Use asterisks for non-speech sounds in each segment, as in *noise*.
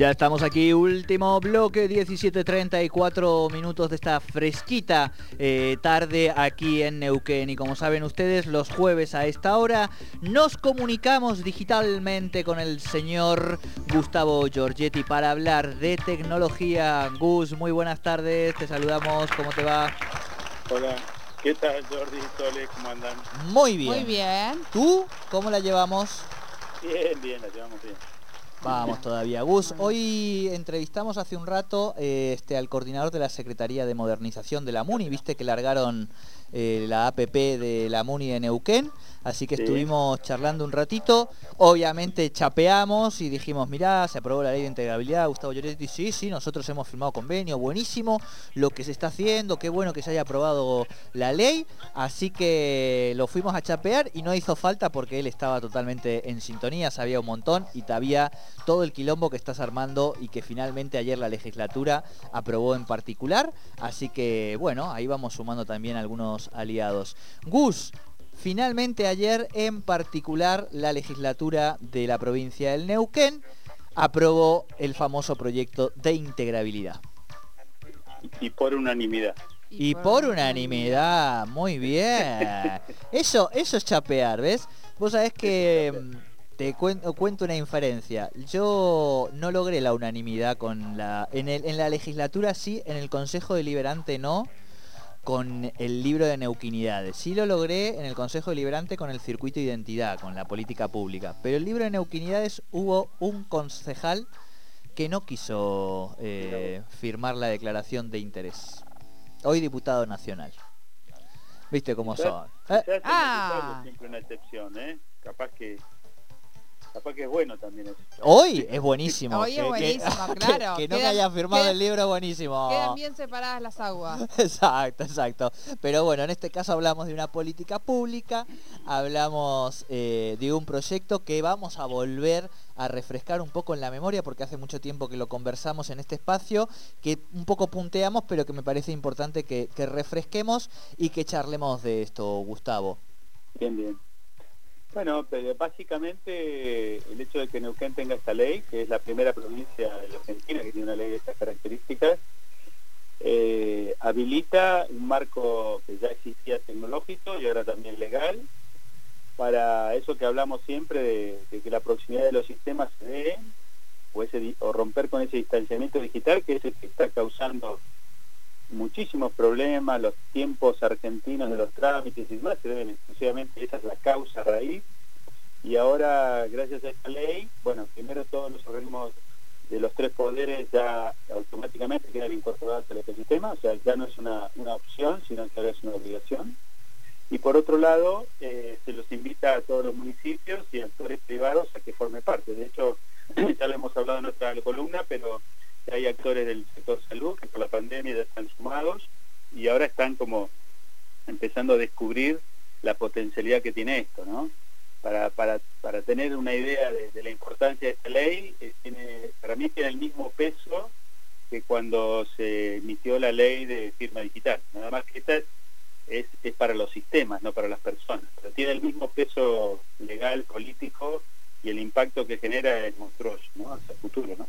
Ya estamos aquí, último bloque, 17.34 minutos de esta fresquita eh, tarde aquí en Neuquén. Y como saben ustedes, los jueves a esta hora nos comunicamos digitalmente con el señor Gustavo Giorgetti para hablar de tecnología. Gus, muy buenas tardes, te saludamos, ¿cómo te va? Hola, ¿qué tal Jordi y Sole? ¿Cómo andan? Muy bien. Muy bien. ¿Tú cómo la llevamos? Bien, bien, la llevamos bien. Vamos todavía. Gus, hoy entrevistamos hace un rato eh, este, al coordinador de la Secretaría de Modernización de la MUNI. Viste que largaron eh, la APP de la MUNI de Neuquén. Así que Sí. estuvimos charlando un ratito. Obviamente chapeamos y dijimos, mirá, se aprobó la ley de integrabilidad. Gustavo Lloretti, sí, sí, nosotros hemos firmado convenio. Buenísimo lo que se está haciendo. Qué bueno que se haya aprobado la ley. Así que lo fuimos a chapear y no hizo falta porque él estaba totalmente en sintonía, sabía un montón y sabía todo el quilombo que estás armando y que finalmente ayer la legislatura aprobó en particular. Así que bueno, ahí vamos sumando también algunos aliados. Gus, finalmente ayer en particular la legislatura de la provincia del Neuquén aprobó el famoso proyecto de integrabilidad. Y, por unanimidad. Y por unanimidad, muy bien. *laughs* Eso, eso es chapear, ¿ves? Vos sabés que mm, te cuento, cuento una inferencia. Yo no logré la unanimidad con la. En, el- en la legislatura sí, en el Consejo Deliberante no, con el libro de Neuquinidades. Sí lo logré en el Consejo Deliberante con el circuito de identidad, con la política pública. Pero el libro de Neuquinidades hubo un concejal que no quiso eh, firmar la declaración de interés. Hoy diputado nacional. ¿Viste cómo son? Eh, Ah. siempre una excepción, ¿eh? Capaz que capaz que es bueno también eso. Hoy es buenísimo. Hoy es buenísimo, *laughs* que- claro. Que, no me Quedan- haya firmado quedan- el libro es buenísimo. Quedan bien separadas las aguas. *laughs* Exacto, exacto. Pero bueno, en este caso hablamos de una política pública, hablamos eh, de un proyecto que vamos a volver a refrescar un poco en la memoria porque hace mucho tiempo que lo conversamos en este espacio, que un poco punteamos, pero que me parece importante que, que refresquemos y que charlemos de esto, Gustavo. Bien, bien. Bueno, pero básicamente el hecho de que Neuquén tenga esta ley, que es la primera provincia de la Argentina que tiene una ley de estas características, eh, habilita un marco que ya existía tecnológico y ahora también legal, para eso que hablamos siempre de, que la proximidad de los sistemas se dé, o, ese o romper con ese distanciamiento digital que es el que está causando muchísimos problemas, los tiempos argentinos de los trámites y demás se deben exclusivamente, esa es la causa raíz, y ahora gracias a esta ley, bueno, primero todos los organismos de los tres poderes ya automáticamente quedan incorporados al ecosistema, o sea, ya no es una, una opción, sino que ahora es una obligación. Y por otro lado, eh, se los invita a todos los municipios y actores privados a que formen parte. De hecho, *clears throat* ya lo hemos hablado en nuestra columna, pero hay actores del sector salud que por la pandemia ya están sumados y ahora están como empezando a descubrir la potencialidad que tiene esto, ¿no? Para, para, para tener una idea de, la importancia de esta ley, eh, para mí tiene el mismo peso que cuando se emitió la ley de firma digital. Nada más que esta es, es, es para los sistemas, no para las personas. Pero tiene el mismo peso legal, político y el impacto que genera es monstruoso, ¿no? Hacia el futuro, ¿no?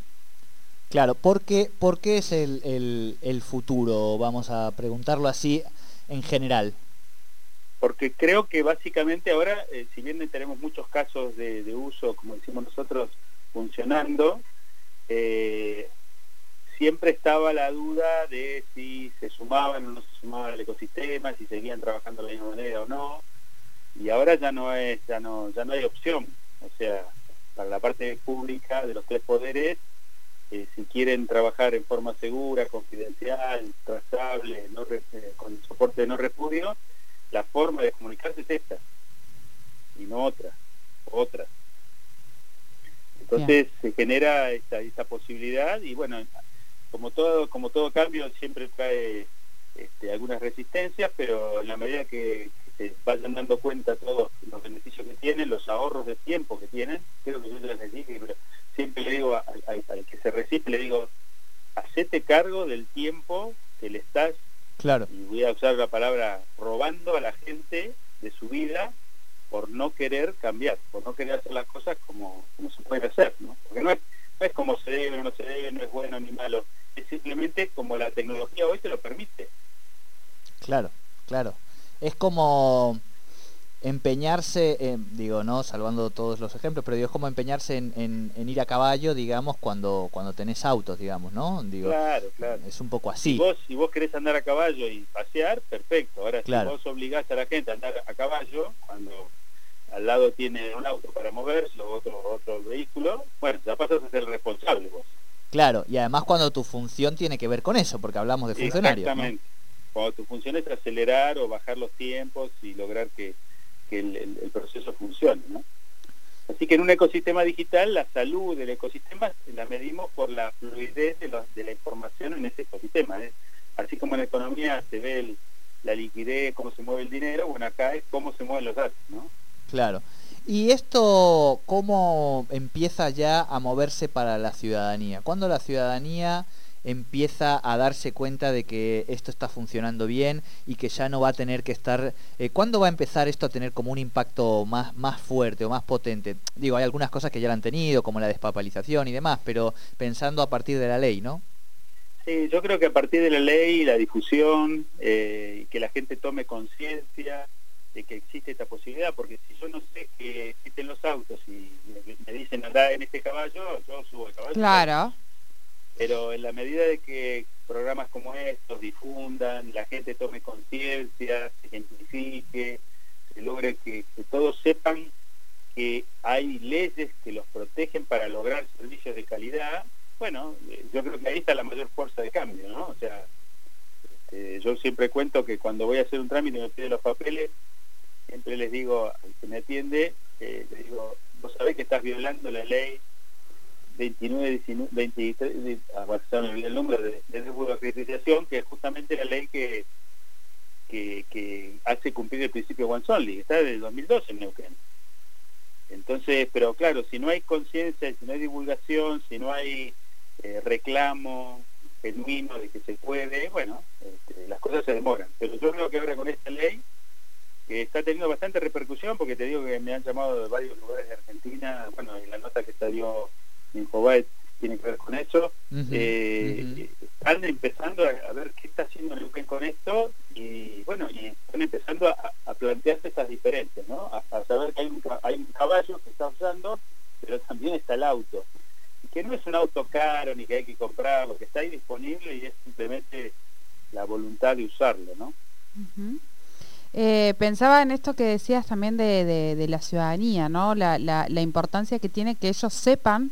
Claro, ¿por qué, por qué es el, el- futuro? Vamos a preguntarlo así en general. porque creo que básicamente ahora, eh, si bien tenemos muchos casos de, de uso, como decimos nosotros, funcionando, eh, siempre estaba la duda de si se sumaban o no se sumaban al ecosistema, si seguían trabajando de la misma manera o no, y ahora ya no es, ya no, ya no hay opción, o sea, para la parte pública de los tres poderes, eh, si quieren trabajar en forma segura, confidencial, trazable, no re- eh, con soporte de no repudio, la forma de comunicarse es esta y no otra, otra. Entonces se genera esta, esta posibilidad y bueno, como todo, como todo cambio siempre trae este, algunas resistencias, pero en la medida que, que se vayan dando cuenta todos los beneficios que tienen, los ahorros de tiempo que tienen, creo que yo ya les dije, pero siempre le digo al que se resiste, le digo, hacete cargo del tiempo que le estás Claro. y voy a usar la palabra robando a la gente de su vida por no querer cambiar, por no querer hacer las cosas como, como se pueden hacer, ¿no? Porque no es, No es como se debe o no se debe, no es bueno ni malo. Es simplemente como la tecnología hoy te lo permite. Claro, claro. Es como empeñarse, digo, no, salvando todos los ejemplos, pero digo, es como empeñarse en, ir a caballo, digamos, cuando, cuando tenés autos, digamos, ¿no? Digo, claro, claro. Es un poco así. Si vos, si vos querés andar a caballo y pasear, perfecto. Ahora, si vos obligás a la gente a andar a caballo, cuando al lado tiene un auto para moverse o otro, otro vehículo, bueno, ya pasas a ser responsable vos. Claro, y además cuando tu función tiene que ver con eso, porque hablamos de funcionarios. Exactamente. Cuando tu función es acelerar o bajar los tiempos y lograr que que el, proceso funcione. ¿no? Así que en un ecosistema digital la salud del ecosistema la medimos por la fluidez de, la información en ese ecosistema. ¿eh? Así como en la economía se ve la liquidez, cómo se mueve el dinero, bueno, acá es cómo se mueven los datos. ¿no? Claro. ¿Y esto cómo empieza ya a moverse para la ciudadanía? ¿Cuándo la ciudadanía empieza a darse cuenta de que esto está funcionando bien y que ya no va a tener que estar... Eh, ¿Cuándo va a empezar esto a tener como un impacto más, más fuerte o más potente? Digo, hay algunas cosas que ya lo han tenido, como la despapalización y demás, pero pensando a partir de la ley, ¿no? Sí, yo creo que a partir de la ley, la difusión, eh, que la gente tome conciencia de que existe esta posibilidad, porque si yo no sé que existen los autos y me, dicen andar en este caballo, yo subo el caballo. Claro pero en la medida de que programas como estos difundan, la gente tome conciencia, se identifique, se logre que, todos sepan que hay leyes que los protegen para lograr servicios de calidad, bueno, eh, yo creo que ahí está la mayor fuerza de cambio, ¿no? O sea, este, yo siempre cuento que cuando voy a hacer un trámite y me pide los papeles, siempre les digo al que me atiende, eh, le digo, vos sabés que estás violando la ley 29, 19, 23, el número de, de acreditación, que es justamente la ley que, que, hace cumplir el principio One Only, está desde el 2012 en Neuquén. Entonces, pero claro, si no hay conciencia, si no hay divulgación, si no hay eh, reclamo genuino de que se puede, bueno, este, las cosas se demoran. Pero yo creo que ahora con esta ley, que está teniendo bastante repercusión, porque te digo que me han llamado de varios lugares de Argentina, bueno, y la nota que salió Infobae tiene que ver con eso. Eh, están empezando a, ver qué está haciendo Neuquén con esto y bueno, y están empezando a, plantearse estas diferencias, ¿no? A, saber que hay un, hay un caballo que está usando, pero también está el auto. Y que no es un auto caro ni que hay que comprarlo, que está ahí disponible y es simplemente la voluntad de usarlo, ¿no? Eh, pensaba en esto que decías también de, de, la ciudadanía, ¿no? La, la, la, importancia que tiene que ellos sepan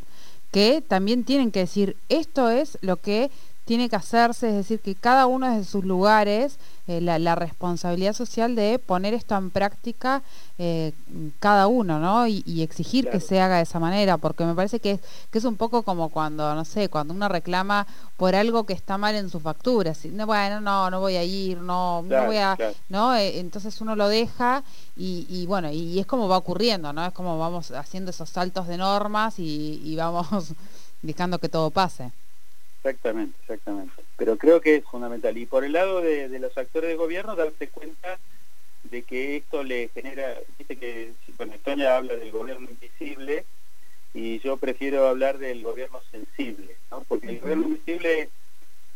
que también tienen que decir, esto es lo que tiene que hacerse, es decir, que cada uno de sus lugares, eh, la, responsabilidad social de poner esto en práctica eh, cada uno, ¿no? Y, exigir que se haga de esa manera, porque me parece que es, que es un poco como cuando, no sé, cuando uno reclama por algo que está mal en su factura, si, no, bueno, no, no voy a ir, no, no voy a, ¿no? Eh, entonces uno lo deja y, bueno, y, es como va ocurriendo, ¿no? Es como vamos haciendo esos saltos de normas y vamos *laughs* dejando que todo pase. Exactamente, exactamente. Pero creo que es fundamental. Y por el lado de, los actores de gobierno, darse cuenta de que esto le genera, dice que, bueno, Estonia habla del gobierno invisible y yo prefiero hablar del gobierno sensible, ¿no? Porque el gobierno invisible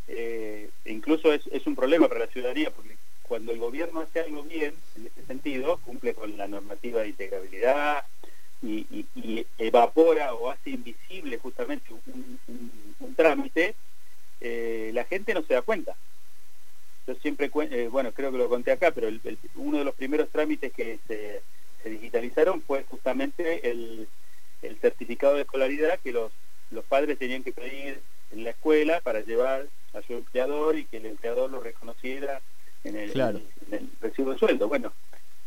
eh, incluso es, es un problema para la ciudadanía, porque cuando el gobierno hace algo bien, en este sentido, cumple con la normativa de integrabilidad, y, evapora o hace invisible justamente un, trámite, eh, la gente no se da cuenta. Yo siempre, eh, bueno, creo que lo conté acá, pero uno de los primeros trámites que se, digitalizaron fue justamente el, certificado de escolaridad que los, los padres tenían que pedir en la escuela para llevar a su empleador y que el empleador lo reconociera en el, en el recibo de sueldo. Bueno,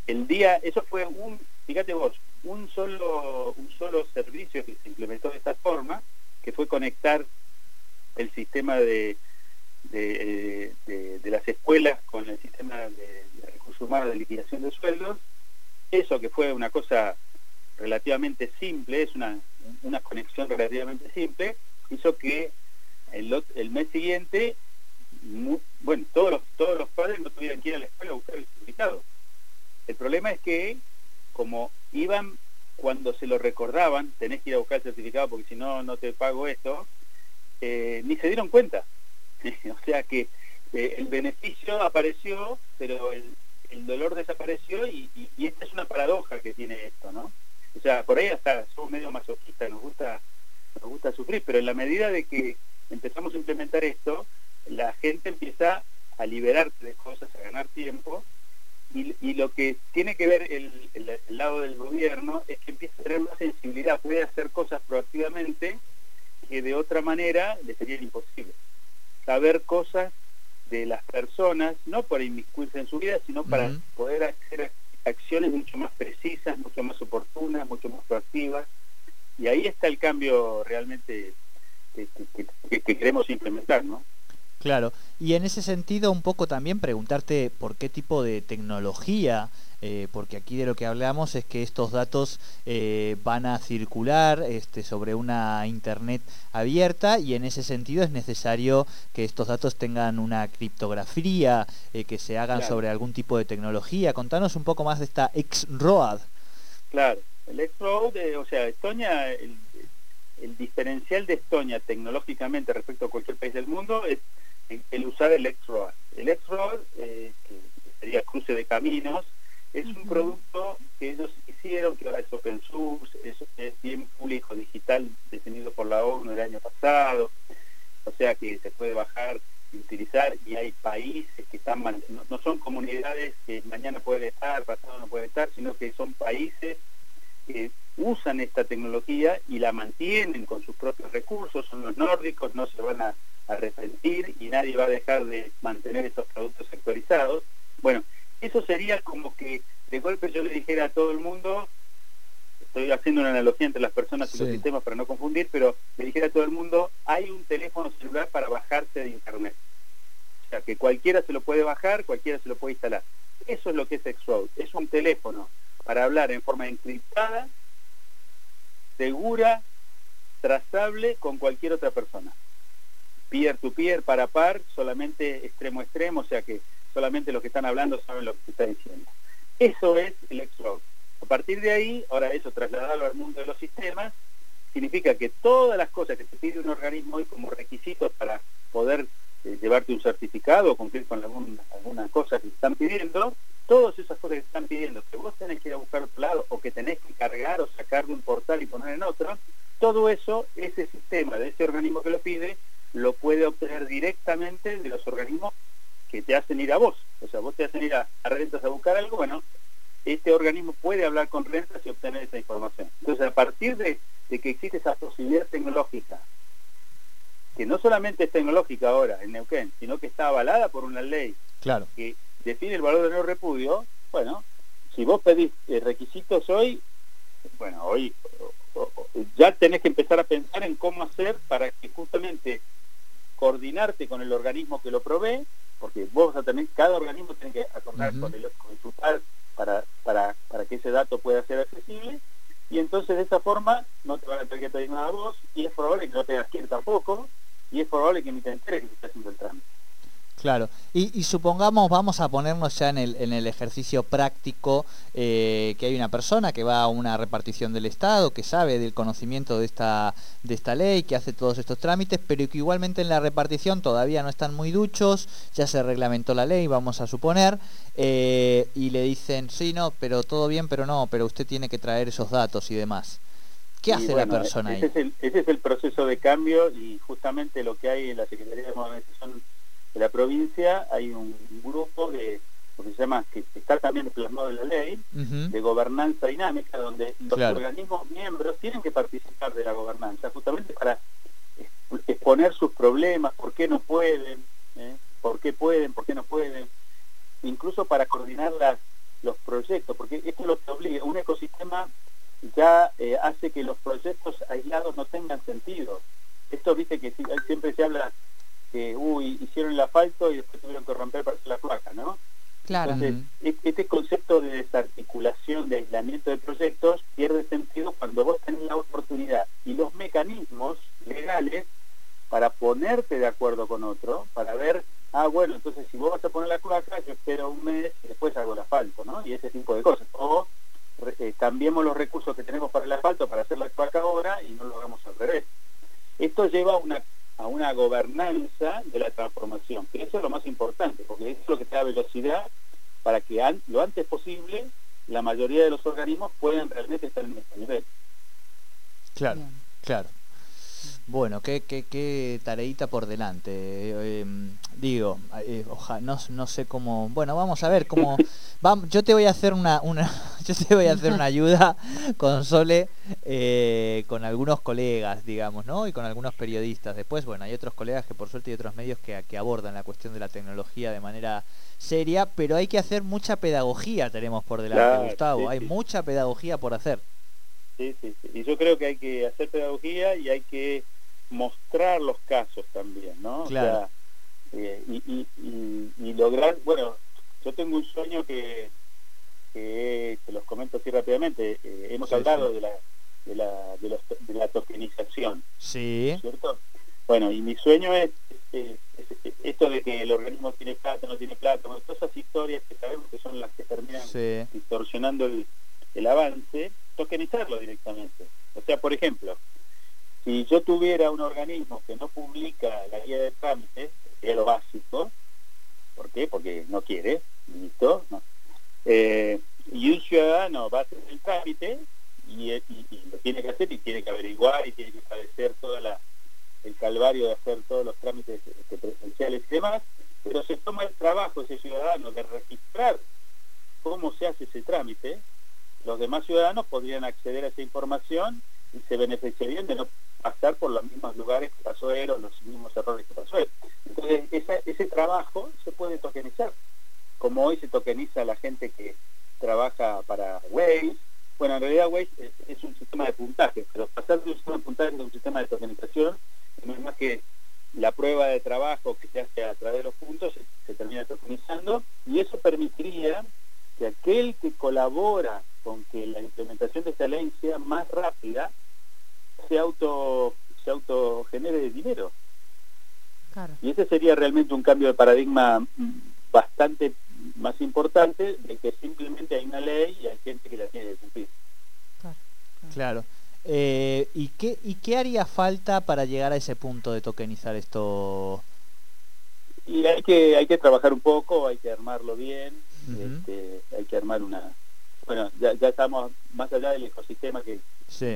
el día, eso fue un, fíjate vos, un solo, un solo servicio que se implementó de esta forma, que fue conectar el sistema de, de, las escuelas con el sistema de, recursos humanos de liquidación de sueldos, eso que fue una cosa relativamente simple, es una, una conexión relativamente simple, hizo que el, el mes siguiente, bueno, todos los, todos los padres no tuvieran que ir a la escuela a buscar el certificado. El problema es que como iban cuando se lo recordaban, tenés que ir a buscar el certificado porque si no, no te pago esto, eh, ni se dieron cuenta. *laughs* o sea que eh, el beneficio apareció, pero el, dolor desapareció y, esta es una paradoja que tiene esto, ¿no? O sea, por ahí hasta somos medio masoquistas, nos gusta, nos gusta sufrir, pero en la medida de que empezamos a implementar esto, la gente empieza a liberarse de cosas, a ganar tiempo, y, lo que tiene que ver el, lado del gobierno es que empieza a tener más sensibilidad, puede hacer cosas proactivamente que de otra manera le sería imposible. Saber cosas de las personas, no para inmiscuirse en su vida, sino para poder hacer acciones mucho más precisas, mucho más oportunas, mucho más proactivas. Y ahí está el cambio realmente que, que queremos implementar, ¿no? Claro, y en ese sentido un poco también preguntarte por qué tipo de tecnología, eh, porque aquí de lo que hablamos es que estos datos eh, van a circular este, sobre una internet abierta y en ese sentido es necesario que estos datos tengan una criptografía, eh, que se hagan sobre algún tipo de tecnología. Contanos un poco más de esta X-ROAD. Claro, el X-ROAD, o sea, Estonia, el, el diferencial de Estonia tecnológicamente respecto a cualquier país del mundo es el usar el X-Road. El X-Road, eh, que sería cruce de caminos, es un producto que ellos hicieron, que ahora es open source, es, bien público digital definido por la ONU el año pasado, o sea que se puede bajar y utilizar y hay países que están, no, no son comunidades que mañana puede estar, pasado no puede estar, sino que son países que usan esta tecnología y la mantienen con sus propios recursos, son los nórdicos, no se van a arrepentir y nadie va a dejar de mantener estos productos actualizados. Bueno, eso sería como que de golpe yo le dijera a todo el mundo, estoy haciendo una analogía entre las personas y los sistemas para no confundir, pero le dijera a todo el mundo, hay un teléfono celular para bajarse de internet. O sea, que cualquiera se lo puede bajar, cualquiera se lo puede instalar. Eso es lo que es Xroad. Es un teléfono para hablar en forma encriptada, segura, trazable con cualquier otra persona peer to peer, para par, solamente extremo a extremo, o sea que solamente los que están hablando saben lo que se está diciendo. Eso es el X-Road. A partir de ahí, ahora eso trasladarlo al mundo de los sistemas, significa que todas las cosas que te pide un organismo hoy como requisitos para poder eh, llevarte un certificado o cumplir con alguna, alguna cosa que están pidiendo, todas esas cosas que están pidiendo, que vos tenés que ir a buscar otro lado o que tenés que cargar o sacar de un portal y poner en otro, todo eso, ese sistema de ese organismo que lo pide, lo puede obtener directamente de los organismos que te hacen ir a vos. O sea, vos te hacen ir a, rentas a buscar algo, bueno, este organismo puede hablar con rentas y obtener esa información. Entonces, a partir de, que existe esa posibilidad tecnológica, que no solamente es tecnológica ahora en Neuquén, sino que está avalada por una ley claro. que define el valor de no repudio, bueno, si vos pedís eh, requisitos hoy, bueno, hoy ya tenés que empezar a pensar en cómo hacer para que justamente coordinarte con el organismo que lo provee, porque vos vas a tener, cada organismo tiene que acordar con el consultar para, para, para que ese dato pueda ser accesible, y entonces de esa forma no te van a tener que pedir nada a vos, y es probable que no te que tampoco, y es probable que ni te enteres que estás haciendo el trámite. Claro, y, supongamos, vamos a ponernos ya en el, en el ejercicio práctico, eh, que hay una persona que va a una repartición del Estado, que sabe del conocimiento de esta, de esta ley, que hace todos estos trámites, pero que igualmente en la repartición todavía no están muy duchos, ya se reglamentó la ley, vamos a suponer, eh, y le dicen, sí, no, pero todo bien, pero no, pero usted tiene que traer esos datos y demás. ¿Qué hace la persona ese ahí? Es el, ese es el proceso de cambio y justamente lo que hay en la Secretaría de Modernización de la provincia hay un grupo de lo que se llama, que está también plasmado en la ley, de gobernanza dinámica, donde los organismos miembros tienen que participar de la gobernanza, justamente para exponer sus problemas, por qué no pueden, ¿eh? por qué pueden, por qué no pueden, incluso para coordinar las, los proyectos, porque esto es lo que obliga, un ecosistema ya eh, hace que los proyectos aislados no tengan sentido. Esto, viste que siempre se habla que, uy, hicieron el asfalto y después tuvieron que romper para hacer la placa, ¿no? Claro. Entonces, este concepto de desarticulación, de aislamiento de proyectos, pierde sentido cuando vos tenés la oportunidad y los mecanismos legales para ponerte de acuerdo con otro, para ver, ah, bueno, entonces si vos vas a poner la placa, yo espero un mes y después hago el asfalto, ¿no? Y ese tipo de cosas. O eh, cambiemos los recursos que tenemos para el asfalto para hacer la cloaca ahora y no lo hagamos al revés. Esto lleva a una, a una gobernanza de la transformación, que eso es lo más importante, porque eso es lo que te da velocidad para que lo antes posible la mayoría de los organismos puedan realmente estar en este nivel. Claro, claro. Bueno, qué, qué, qué tareita por delante. Eh, em, digo, eh, no, no, sé cómo. Bueno, vamos a ver cómo. *laughs* Vamos, yo te voy a hacer una, una *laughs* yo te voy a hacer una ayuda con Sole, eh, con algunos colegas, digamos, ¿no? Y con algunos periodistas. Después, bueno, hay otros colegas que por suerte hay otros medios que, que abordan la cuestión de la tecnología de manera seria, pero hay que hacer mucha pedagogía, tenemos por delante, Gustavo. hay mucha pedagogía por hacer. Sí, sí, sí. Y yo creo que hay que hacer pedagogía y hay que mostrar los casos también, ¿no? Claro. Eh, y, lograr, bueno, yo tengo un sueño que, que te los comento así rápidamente. Eh, hemos hablado de la de la, de, la tokenización. Sí. ¿Cierto? Bueno, y mi sueño es, esto de que el organismo tiene plata, no tiene plata, todas esas historias que sabemos que son las que terminan distorsionando el, el avance, tokenizarlo directamente. O sea, por ejemplo, si yo tuviera un organismo que no publica la guía de trámites, que es lo básico, ¿por qué? Porque no quiere, listo, eh, y un ciudadano va a hacer el trámite y, lo tiene que hacer y tiene que averiguar y tiene que padecer todo el calvario de hacer todos los trámites este, presenciales y demás, pero se toma el trabajo ese ciudadano de registrar cómo se hace ese trámite, los demás ciudadanos podrían acceder a esa información y se beneficiarían de no pasar por los mismos lugares que pasó él o los mismos errores que pasó él. Entonces, ese trabajo se puede tokenizar, como hoy se tokeniza la gente que trabaja para Waze. Bueno, en realidad Waze es, un sistema de puntaje, pero pasar de un sistema de puntaje a un sistema de tokenización no es más que la prueba de trabajo que se hace a través de los puntos se, se termina tokenizando y eso permitiría que aquel que colabora con que la implementación de esta ley sea más rápida, se auto se autogenere dinero. Y ese sería realmente un cambio de paradigma bastante más importante de que simplemente hay una ley y hay gente que la tiene que cumplir. Claro. Eh, ¿y, qué, ¿Y qué haría falta para llegar a ese punto de tokenizar esto? Y hay que, hay que trabajar un poco, hay que armarlo bien, este, hay que armar una... Bueno, ya, ya estamos más allá del ecosistema que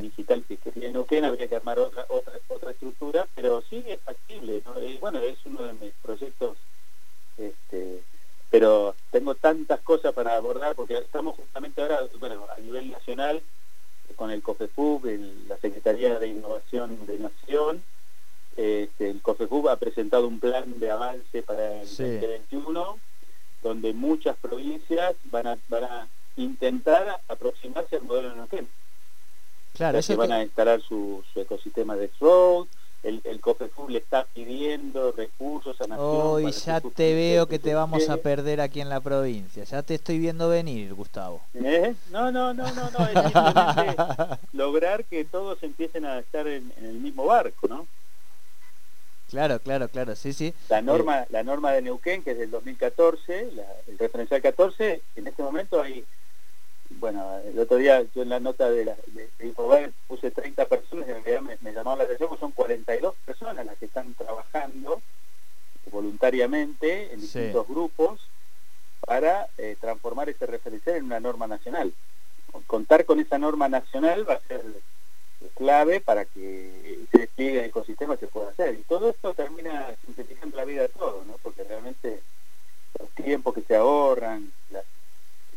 digital que quería Neuquén, habría que armar otra, otra, otra estructura, pero sí es factible, bueno, es uno de mis proyectos, este, pero tengo tantas cosas para abordar, porque estamos justamente ahora, bueno, a nivel nacional, con el COFEFUB, la Secretaría de Innovación de Nación, este, el COFEFUB ha presentado un plan de avance para el 2021, donde muchas provincias van a, van a intentar aproximarse al modelo de Neuquén. Claro, que van a instalar su, ecosistema de road el, el COFEFUB le está pidiendo recursos a Nación. Hoy ya te veo que te vamos a perder aquí en la provincia, ya te estoy viendo venir, Gustavo. ¿Eh? No, no, no, no, no, es simplemente *laughs* lograr que todos empiecen a estar en, el mismo barco, ¿no? Claro, claro, claro, sí, sí. La norma, la norma de Neuquén, que es del 2014, el referencial 14, en este momento hay bueno, el otro día yo en la nota de, la, de, puse 30 personas y en realidad me, me llamó la atención que son 42 personas las que están trabajando voluntariamente en distintos grupos para eh, transformar ese referencial en una norma nacional. Contar con esa norma nacional va a ser clave para que ese despliegue del ecosistema se pueda hacer. Y todo esto termina simplificando la vida de todos, ¿no? porque realmente los tiempos que se ahorran, las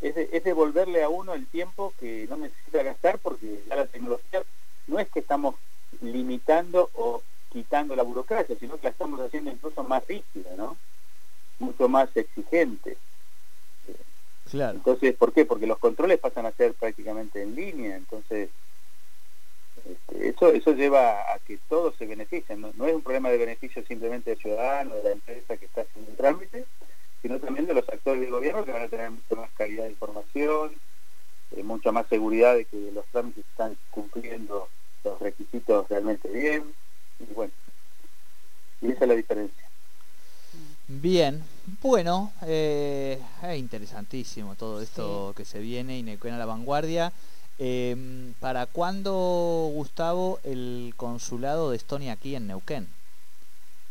es, devolverle a uno el tiempo que no necesita gastar porque ya la tecnología no es que estamos limitando o quitando la burocracia, sino que la estamos haciendo incluso más rígida, ¿no? Mucho más exigente. Claro. Entonces, ¿por qué? Porque los controles pasan a ser prácticamente en línea, entonces este, eso eso lleva a que todos se beneficien, ¿no? no es un problema de beneficio simplemente del ciudadano, de la empresa que está haciendo el trámite, sino también de los actores del gobierno que van a tener mucha más calidad de información, eh, mucha más seguridad de que los trámites están cumpliendo los requisitos realmente bien, y bueno, y esa es la diferencia. Bien, bueno, eh, es interesantísimo todo esto que se viene y Neuquén a la vanguardia. Em, ¿Para cuándo, Gustavo, el consulado de Estonia aquí en Neuquén?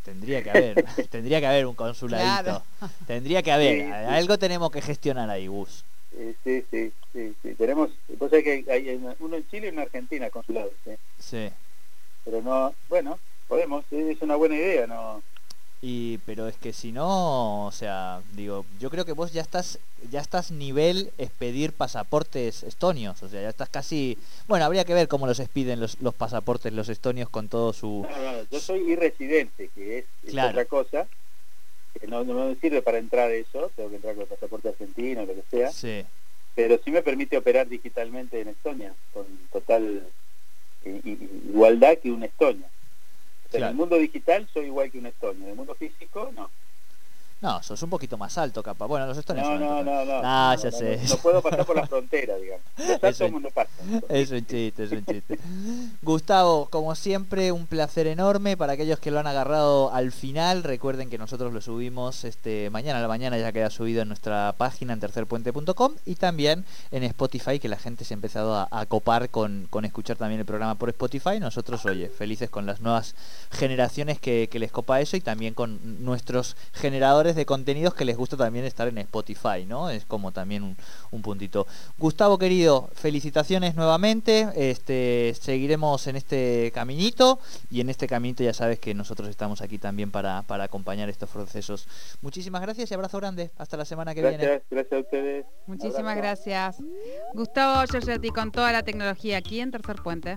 Tendría que haber, *laughs* tendría que haber un consuladito. Tendría que haber, algo tenemos que gestionar ahí, Gus. Eh, sí, sí, sí, sí, Tenemos, vos sabés que hay uno en Chile y uno en Argentina consulado. Sí. Pero no, bueno, podemos, es una buena idea, ¿no? Y, pero es que si no, o sea, digo, yo creo que vos ya estás, ya estás nivel expedir pasaportes estonios, o sea, ya estás casi, bueno, habría que ver cómo los expiden los, los pasaportes los estonios con todo su. No, no, yo soy irresidente, que es, otra cosa, que no, no, me sirve para entrar eso, tengo que entrar con el pasaporte argentino, lo que sea. Sí. Pero sí me permite operar digitalmente en Estonia, con total igualdad que un Estonia. En el mundo digital soy igual que un estonio, en el mundo físico no. No, sos un poquito más alto, capaz. Bueno, los estonios no, no, no, no, Ah, ya sé. No, puedo pasar por la frontera, digamos. *laughs* Los altos no pasan. Es un chiste, es un chiste. Gustavo, como siempre, un placer enorme. Para aquellos que lo han agarrado al final, recuerden que nosotros lo subimos este mañana a la mañana, ya queda subido en nuestra página en tercerpuente.com y también en Spotify, que la gente se ha empezado a, copar con, con, escuchar también el programa por Spotify. Nosotros, oye, felices con las nuevas generaciones que, que les copa eso y también con nuestros generadores de contenidos que les gusta también estar en Spotify, ¿no? Es como también un, puntito. Gustavo querido, felicitaciones nuevamente. Este, seguiremos en este caminito y en este caminito ya sabes que nosotros estamos aquí también para, para acompañar estos procesos. Muchísimas gracias y abrazo grande. Hasta la semana que viene. Gracias a ustedes. Muchísimas gracias. Gustavo Giorgetti con toda la tecnología aquí en Tercer Puente.